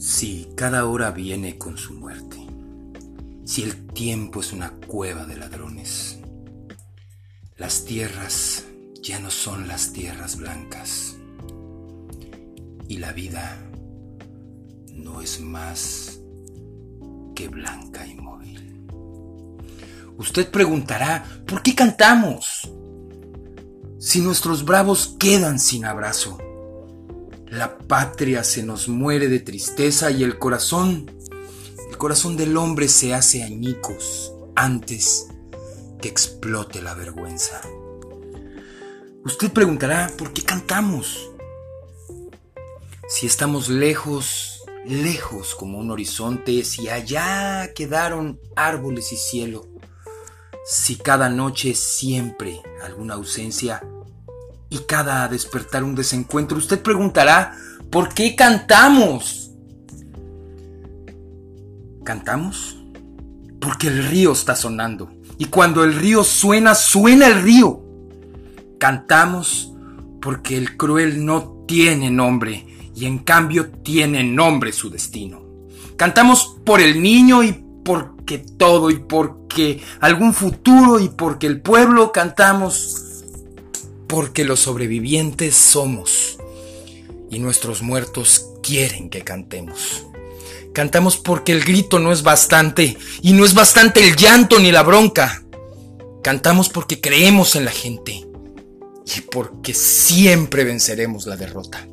Si cada hora viene con su muerte, si el tiempo es una cueva de ladrones, las tierras ya no son las tierras blancas y la vida no es más que blanca y móvil. Usted preguntará, ¿por qué cantamos? Si nuestros bravos quedan sin abrazo la patria se nos muere de tristeza y el corazón, el corazón del hombre se hace añicos antes que explote la vergüenza. Usted preguntará, ¿por qué cantamos? Si estamos lejos, lejos como un horizonte, si allá quedaron árboles y cielo, si cada noche siempre alguna ausencia, y cada despertar un desencuentro. Usted preguntará, ¿por qué cantamos? ¿Cantamos? Porque el río está sonando. Y cuando el río suena, suena el río. Cantamos porque el cruel no tiene nombre y en cambio tiene nombre su destino. Cantamos por el niño y porque todo y porque algún futuro y porque el pueblo cantamos porque los sobrevivientes somos y nuestros muertos quieren que cantemos. Cantamos porque el grito no es bastante y no es bastante el llanto ni la bronca. Cantamos porque creemos en la gente y porque siempre venceremos la derrota.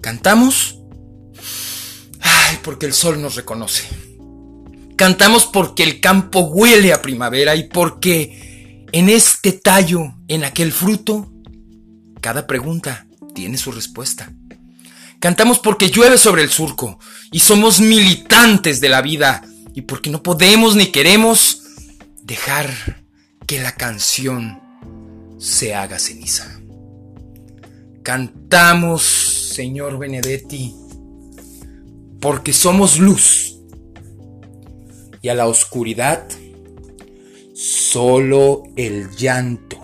Cantamos ay, porque el sol nos reconoce. Cantamos porque el campo huele a primavera y porque en este tallo, en aquel fruto, cada pregunta tiene su respuesta. Cantamos porque llueve sobre el surco y somos militantes de la vida y porque no podemos ni queremos dejar que la canción se haga ceniza. Cantamos, Señor Benedetti, porque somos luz y a la oscuridad Solo el llanto.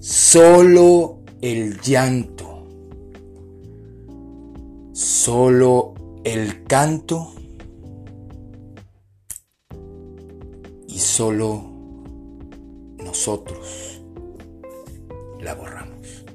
Solo el llanto. Solo el canto. Y solo nosotros la borramos.